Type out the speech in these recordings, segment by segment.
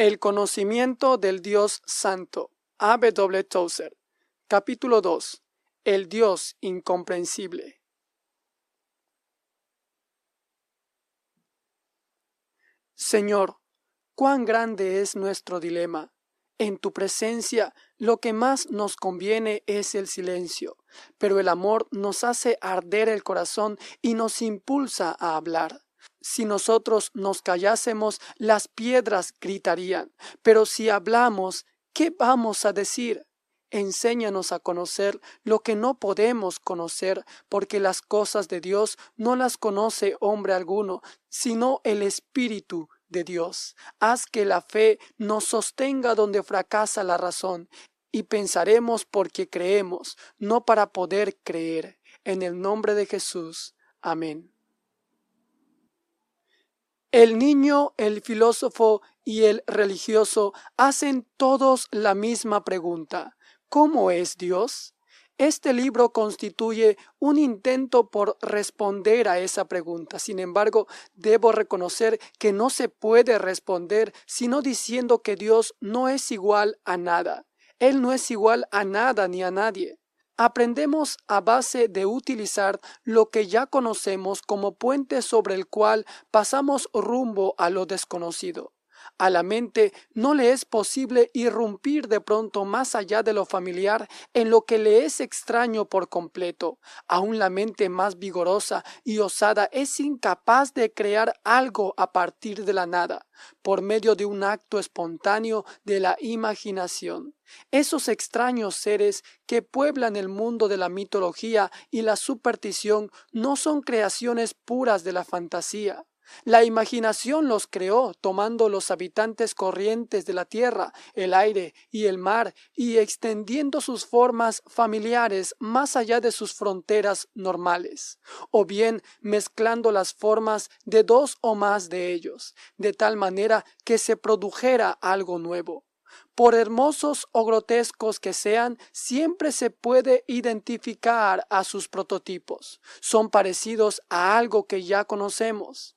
El conocimiento del Dios Santo. A. W. Tozer. Capítulo 2. El Dios incomprensible. Señor, cuán grande es nuestro dilema. En tu presencia lo que más nos conviene es el silencio, pero el amor nos hace arder el corazón y nos impulsa a hablar. Si nosotros nos callásemos, las piedras gritarían, pero si hablamos, ¿qué vamos a decir? Enséñanos a conocer lo que no podemos conocer, porque las cosas de Dios no las conoce hombre alguno, sino el Espíritu de Dios. Haz que la fe nos sostenga donde fracasa la razón, y pensaremos porque creemos, no para poder creer. En el nombre de Jesús. Amén. El niño, el filósofo y el religioso hacen todos la misma pregunta. ¿Cómo es Dios? Este libro constituye un intento por responder a esa pregunta. Sin embargo, debo reconocer que no se puede responder sino diciendo que Dios no es igual a nada. Él no es igual a nada ni a nadie. Aprendemos a base de utilizar lo que ya conocemos como puente sobre el cual pasamos rumbo a lo desconocido. A la mente no le es posible irrumpir de pronto más allá de lo familiar en lo que le es extraño por completo. Aún la mente más vigorosa y osada es incapaz de crear algo a partir de la nada, por medio de un acto espontáneo de la imaginación. Esos extraños seres que pueblan el mundo de la mitología y la superstición no son creaciones puras de la fantasía. La imaginación los creó, tomando los habitantes corrientes de la tierra, el aire y el mar, y extendiendo sus formas familiares más allá de sus fronteras normales, o bien mezclando las formas de dos o más de ellos, de tal manera que se produjera algo nuevo. Por hermosos o grotescos que sean, siempre se puede identificar a sus prototipos. Son parecidos a algo que ya conocemos.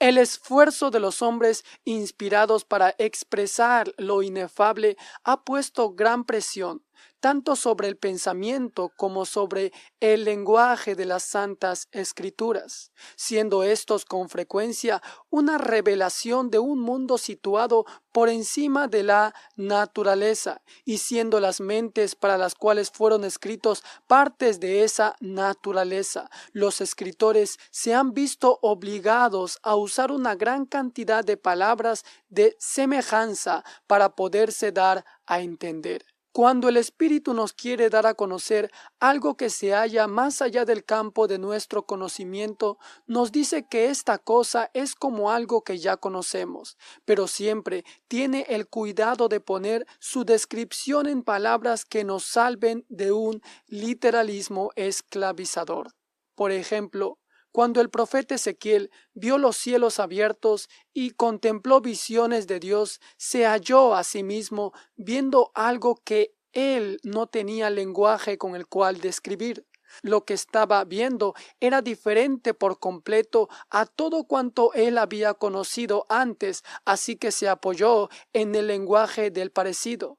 El esfuerzo de los hombres inspirados para expresar lo inefable ha puesto gran presión tanto sobre el pensamiento como sobre el lenguaje de las santas escrituras, siendo estos con frecuencia una revelación de un mundo situado por encima de la naturaleza y siendo las mentes para las cuales fueron escritos partes de esa naturaleza. Los escritores se han visto obligados a usar una gran cantidad de palabras de semejanza para poderse dar a entender. Cuando el Espíritu nos quiere dar a conocer algo que se halla más allá del campo de nuestro conocimiento, nos dice que esta cosa es como algo que ya conocemos, pero siempre tiene el cuidado de poner su descripción en palabras que nos salven de un literalismo esclavizador. Por ejemplo, cuando el profeta Ezequiel vio los cielos abiertos y contempló visiones de Dios, se halló a sí mismo viendo algo que él no tenía lenguaje con el cual describir. Lo que estaba viendo era diferente por completo a todo cuanto él había conocido antes, así que se apoyó en el lenguaje del parecido.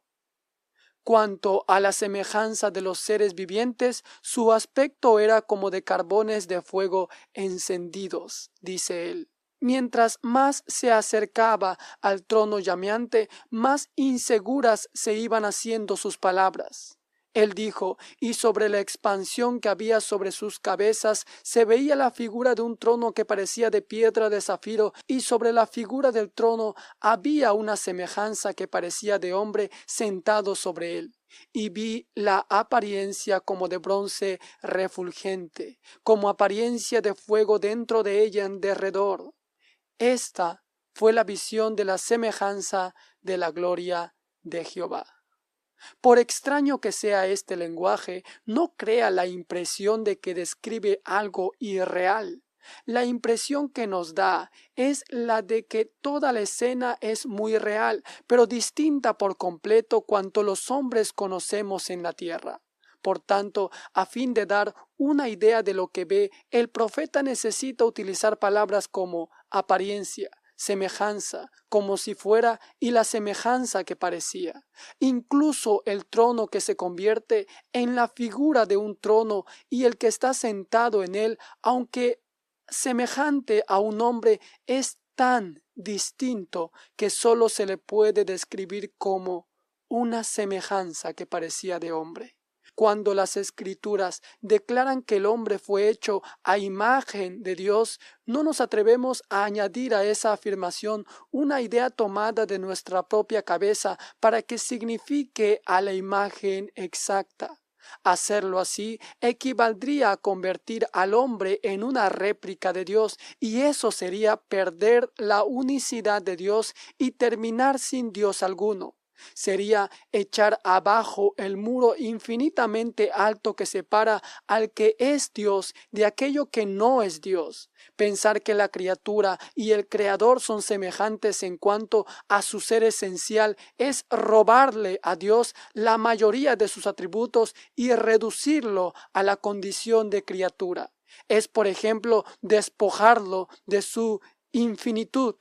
Cuanto a la semejanza de los seres vivientes, su aspecto era como de carbones de fuego encendidos, dice él. Mientras más se acercaba al trono llameante, más inseguras se iban haciendo sus palabras. Él dijo, y sobre la expansión que había sobre sus cabezas se veía la figura de un trono que parecía de piedra de zafiro, y sobre la figura del trono había una semejanza que parecía de hombre sentado sobre él. Y vi la apariencia como de bronce refulgente, como apariencia de fuego dentro de ella en derredor. Esta fue la visión de la semejanza de la gloria de Jehová. Por extraño que sea este lenguaje, no crea la impresión de que describe algo irreal. La impresión que nos da es la de que toda la escena es muy real, pero distinta por completo cuanto los hombres conocemos en la tierra. Por tanto, a fin de dar una idea de lo que ve, el profeta necesita utilizar palabras como apariencia, semejanza, como si fuera, y la semejanza que parecía. Incluso el trono que se convierte en la figura de un trono y el que está sentado en él, aunque semejante a un hombre, es tan distinto que sólo se le puede describir como una semejanza que parecía de hombre. Cuando las escrituras declaran que el hombre fue hecho a imagen de Dios, no nos atrevemos a añadir a esa afirmación una idea tomada de nuestra propia cabeza para que signifique a la imagen exacta. Hacerlo así equivaldría a convertir al hombre en una réplica de Dios, y eso sería perder la unicidad de Dios y terminar sin Dios alguno sería echar abajo el muro infinitamente alto que separa al que es Dios de aquello que no es Dios. Pensar que la criatura y el Creador son semejantes en cuanto a su ser esencial es robarle a Dios la mayoría de sus atributos y reducirlo a la condición de criatura. Es, por ejemplo, despojarlo de su infinitud.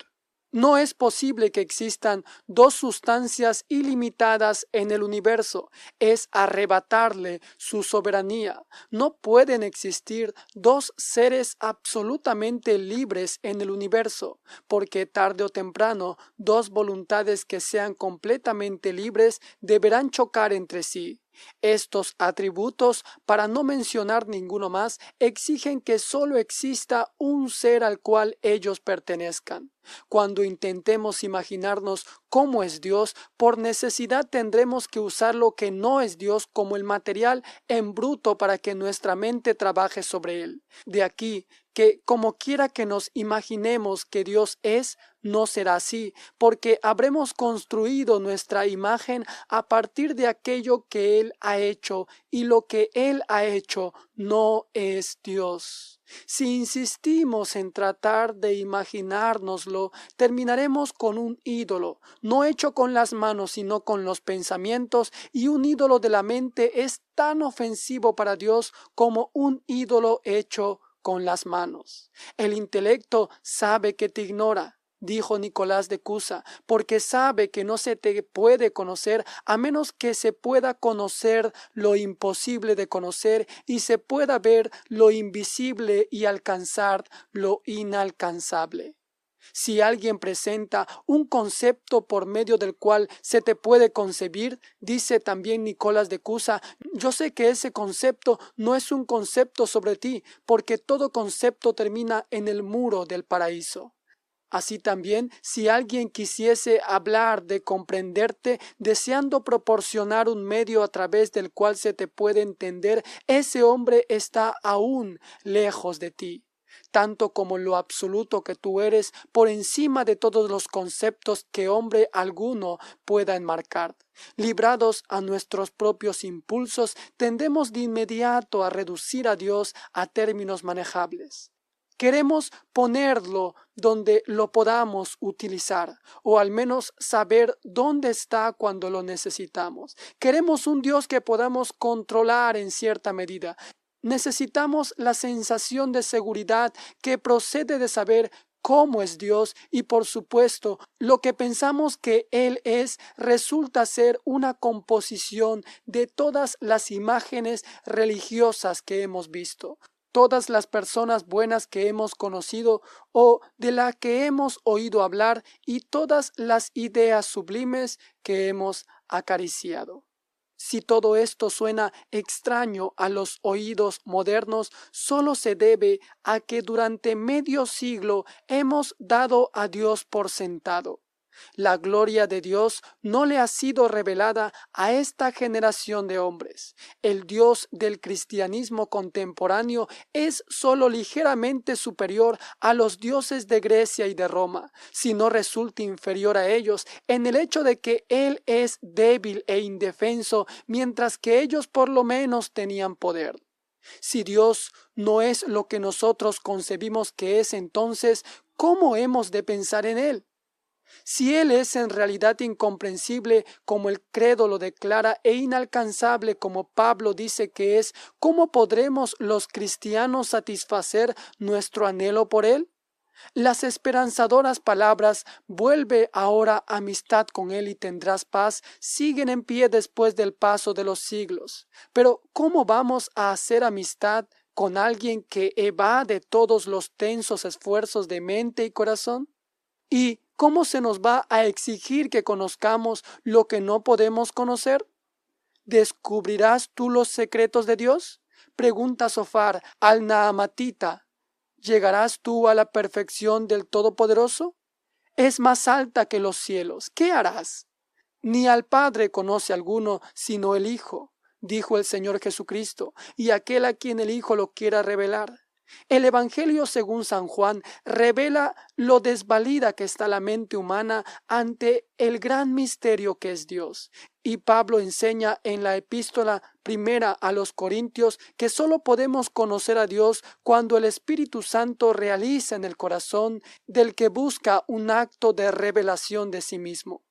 No es posible que existan dos sustancias ilimitadas en el universo. Es arrebatarle su soberanía. No pueden existir dos seres absolutamente libres en el universo, porque tarde o temprano dos voluntades que sean completamente libres deberán chocar entre sí. Estos atributos, para no mencionar ninguno más, exigen que sólo exista un ser al cual ellos pertenezcan. Cuando intentemos imaginarnos cómo es Dios, por necesidad tendremos que usar lo que no es Dios como el material en bruto para que nuestra mente trabaje sobre él. De aquí que como quiera que nos imaginemos que Dios es, no será así, porque habremos construido nuestra imagen a partir de aquello que Él ha hecho, y lo que Él ha hecho no es Dios. Si insistimos en tratar de imaginárnoslo, terminaremos con un ídolo, no hecho con las manos, sino con los pensamientos, y un ídolo de la mente es tan ofensivo para Dios como un ídolo hecho con las manos. El intelecto sabe que te ignora, dijo Nicolás de Cusa, porque sabe que no se te puede conocer a menos que se pueda conocer lo imposible de conocer y se pueda ver lo invisible y alcanzar lo inalcanzable. Si alguien presenta un concepto por medio del cual se te puede concebir, dice también Nicolás de Cusa, yo sé que ese concepto no es un concepto sobre ti, porque todo concepto termina en el muro del paraíso. Así también, si alguien quisiese hablar de comprenderte, deseando proporcionar un medio a través del cual se te puede entender, ese hombre está aún lejos de ti tanto como lo absoluto que tú eres, por encima de todos los conceptos que hombre alguno pueda enmarcar. Librados a nuestros propios impulsos, tendemos de inmediato a reducir a Dios a términos manejables. Queremos ponerlo donde lo podamos utilizar, o al menos saber dónde está cuando lo necesitamos. Queremos un Dios que podamos controlar en cierta medida. Necesitamos la sensación de seguridad que procede de saber cómo es Dios y por supuesto lo que pensamos que Él es resulta ser una composición de todas las imágenes religiosas que hemos visto, todas las personas buenas que hemos conocido o de las que hemos oído hablar y todas las ideas sublimes que hemos acariciado. Si todo esto suena extraño a los oídos modernos, solo se debe a que durante medio siglo hemos dado a Dios por sentado. La gloria de Dios no le ha sido revelada a esta generación de hombres. El Dios del cristianismo contemporáneo es sólo ligeramente superior a los dioses de Grecia y de Roma, si no resulta inferior a ellos en el hecho de que Él es débil e indefenso, mientras que ellos por lo menos tenían poder. Si Dios no es lo que nosotros concebimos que es entonces, ¿cómo hemos de pensar en Él? Si Él es en realidad incomprensible como el credo lo declara e inalcanzable como Pablo dice que es, ¿cómo podremos los cristianos satisfacer nuestro anhelo por Él? Las esperanzadoras palabras vuelve ahora amistad con Él y tendrás paz siguen en pie después del paso de los siglos. Pero ¿cómo vamos a hacer amistad con alguien que evade todos los tensos esfuerzos de mente y corazón? ¿Y cómo se nos va a exigir que conozcamos lo que no podemos conocer? ¿Descubrirás tú los secretos de Dios? Pregunta Sofar al Naamatita. ¿Llegarás tú a la perfección del Todopoderoso? Es más alta que los cielos. ¿Qué harás? Ni al Padre conoce alguno sino el Hijo, dijo el Señor Jesucristo, y aquel a quien el Hijo lo quiera revelar. El Evangelio según San Juan revela lo desvalida que está la mente humana ante el gran misterio que es Dios. Y Pablo enseña en la epístola primera a los Corintios que sólo podemos conocer a Dios cuando el Espíritu Santo realiza en el corazón del que busca un acto de revelación de sí mismo.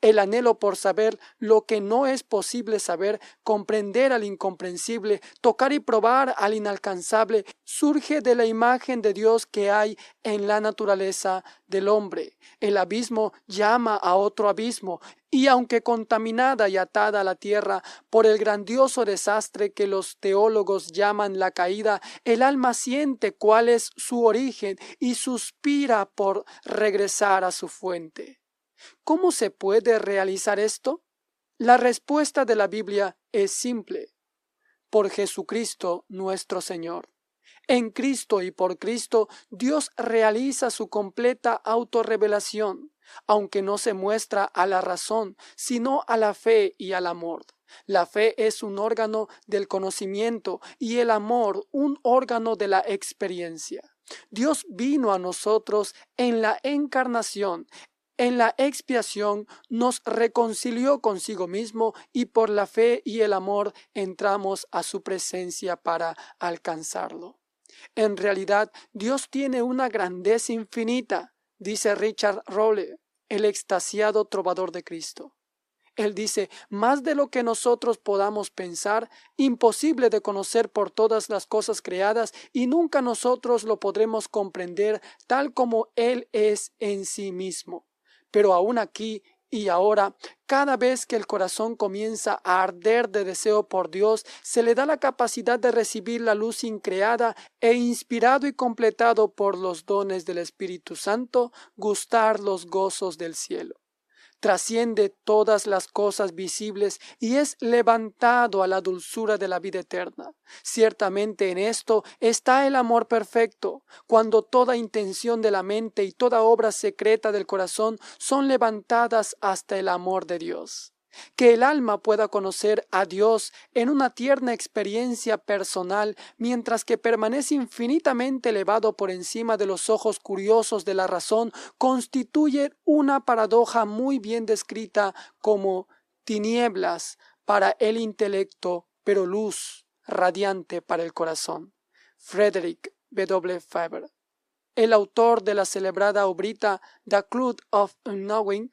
El anhelo por saber lo que no es posible saber, comprender al incomprensible, tocar y probar al inalcanzable, surge de la imagen de Dios que hay en la naturaleza del hombre. El abismo llama a otro abismo, y aunque contaminada y atada a la tierra por el grandioso desastre que los teólogos llaman la caída, el alma siente cuál es su origen y suspira por regresar a su fuente. ¿Cómo se puede realizar esto? La respuesta de la Biblia es simple. Por Jesucristo nuestro Señor. En Cristo y por Cristo Dios realiza su completa autorrevelación, aunque no se muestra a la razón, sino a la fe y al amor. La fe es un órgano del conocimiento y el amor un órgano de la experiencia. Dios vino a nosotros en la encarnación, en la expiación nos reconcilió consigo mismo y por la fe y el amor entramos a su presencia para alcanzarlo. En realidad, Dios tiene una grandeza infinita, dice Richard Rowley, el extasiado trovador de Cristo. Él dice, más de lo que nosotros podamos pensar, imposible de conocer por todas las cosas creadas, y nunca nosotros lo podremos comprender tal como Él es en sí mismo. Pero aún aquí y ahora, cada vez que el corazón comienza a arder de deseo por Dios, se le da la capacidad de recibir la luz increada e inspirado y completado por los dones del Espíritu Santo, gustar los gozos del cielo trasciende todas las cosas visibles y es levantado a la dulzura de la vida eterna. Ciertamente en esto está el amor perfecto, cuando toda intención de la mente y toda obra secreta del corazón son levantadas hasta el amor de Dios que el alma pueda conocer a Dios en una tierna experiencia personal, mientras que permanece infinitamente elevado por encima de los ojos curiosos de la razón, constituye una paradoja muy bien descrita como tinieblas para el intelecto, pero luz radiante para el corazón. Frederick W. Faber. El autor de la celebrada obrita The Cloud of Unknowing,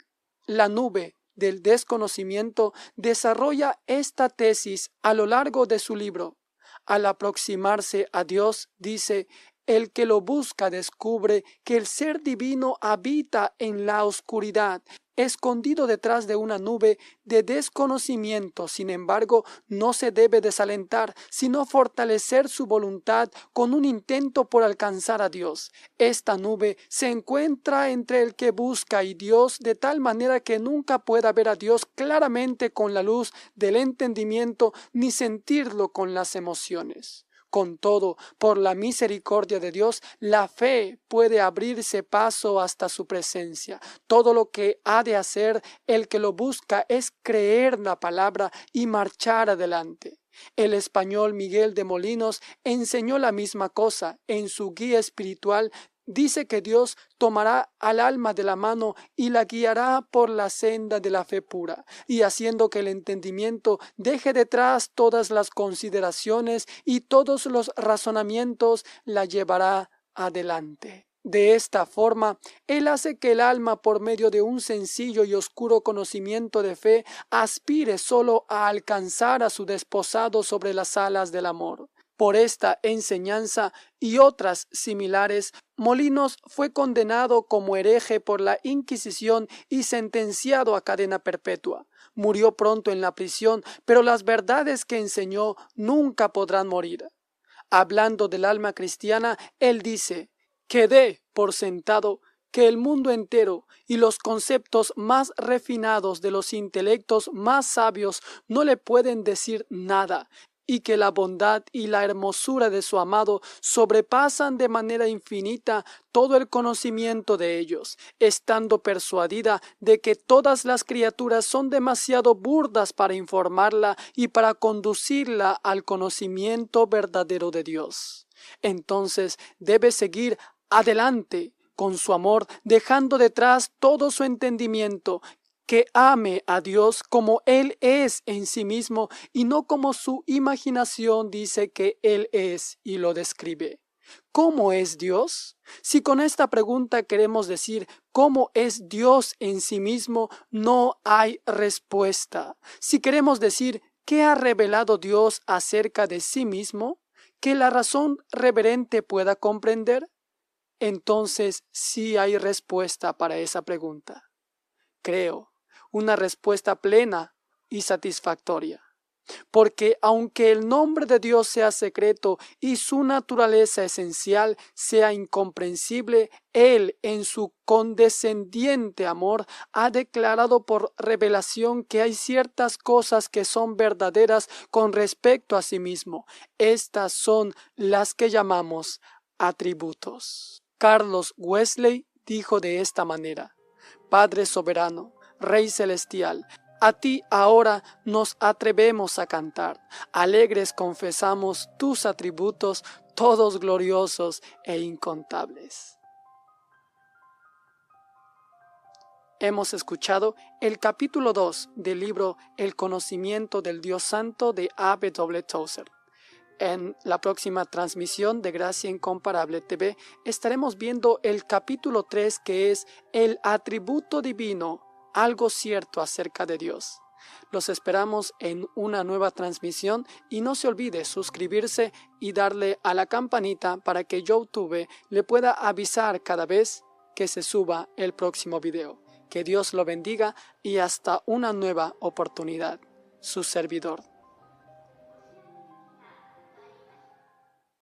La nube del desconocimiento desarrolla esta tesis a lo largo de su libro. Al aproximarse a Dios, dice, el que lo busca descubre que el ser divino habita en la oscuridad escondido detrás de una nube de desconocimiento. Sin embargo, no se debe desalentar, sino fortalecer su voluntad con un intento por alcanzar a Dios. Esta nube se encuentra entre el que busca y Dios de tal manera que nunca pueda ver a Dios claramente con la luz del entendimiento ni sentirlo con las emociones. Con todo, por la misericordia de Dios, la fe puede abrirse paso hasta su presencia. Todo lo que ha de hacer el que lo busca es creer la palabra y marchar adelante. El español Miguel de Molinos enseñó la misma cosa en su guía espiritual dice que Dios tomará al alma de la mano y la guiará por la senda de la fe pura, y haciendo que el entendimiento deje detrás todas las consideraciones y todos los razonamientos, la llevará adelante. De esta forma, Él hace que el alma, por medio de un sencillo y oscuro conocimiento de fe, aspire solo a alcanzar a su desposado sobre las alas del amor. Por esta enseñanza y otras similares, Molinos fue condenado como hereje por la Inquisición y sentenciado a cadena perpetua. Murió pronto en la prisión, pero las verdades que enseñó nunca podrán morir. Hablando del alma cristiana, él dice, quedé por sentado que el mundo entero y los conceptos más refinados de los intelectos más sabios no le pueden decir nada, y que la bondad y la hermosura de su amado sobrepasan de manera infinita todo el conocimiento de ellos, estando persuadida de que todas las criaturas son demasiado burdas para informarla y para conducirla al conocimiento verdadero de Dios. Entonces debe seguir adelante con su amor, dejando detrás todo su entendimiento que ame a Dios como Él es en sí mismo y no como su imaginación dice que Él es y lo describe. ¿Cómo es Dios? Si con esta pregunta queremos decir cómo es Dios en sí mismo, no hay respuesta. Si queremos decir qué ha revelado Dios acerca de sí mismo, que la razón reverente pueda comprender, entonces sí hay respuesta para esa pregunta. Creo una respuesta plena y satisfactoria. Porque aunque el nombre de Dios sea secreto y su naturaleza esencial sea incomprensible, Él en su condescendiente amor ha declarado por revelación que hay ciertas cosas que son verdaderas con respecto a sí mismo. Estas son las que llamamos atributos. Carlos Wesley dijo de esta manera, Padre soberano, Rey celestial, a ti ahora nos atrevemos a cantar. Alegres confesamos tus atributos, todos gloriosos e incontables. Hemos escuchado el capítulo 2 del libro El conocimiento del Dios Santo de A. W. Tozer. En la próxima transmisión de Gracia Incomparable TV estaremos viendo el capítulo 3 que es el atributo divino algo cierto acerca de Dios. Los esperamos en una nueva transmisión y no se olvide suscribirse y darle a la campanita para que YouTube le pueda avisar cada vez que se suba el próximo video. Que Dios lo bendiga y hasta una nueva oportunidad. Su servidor.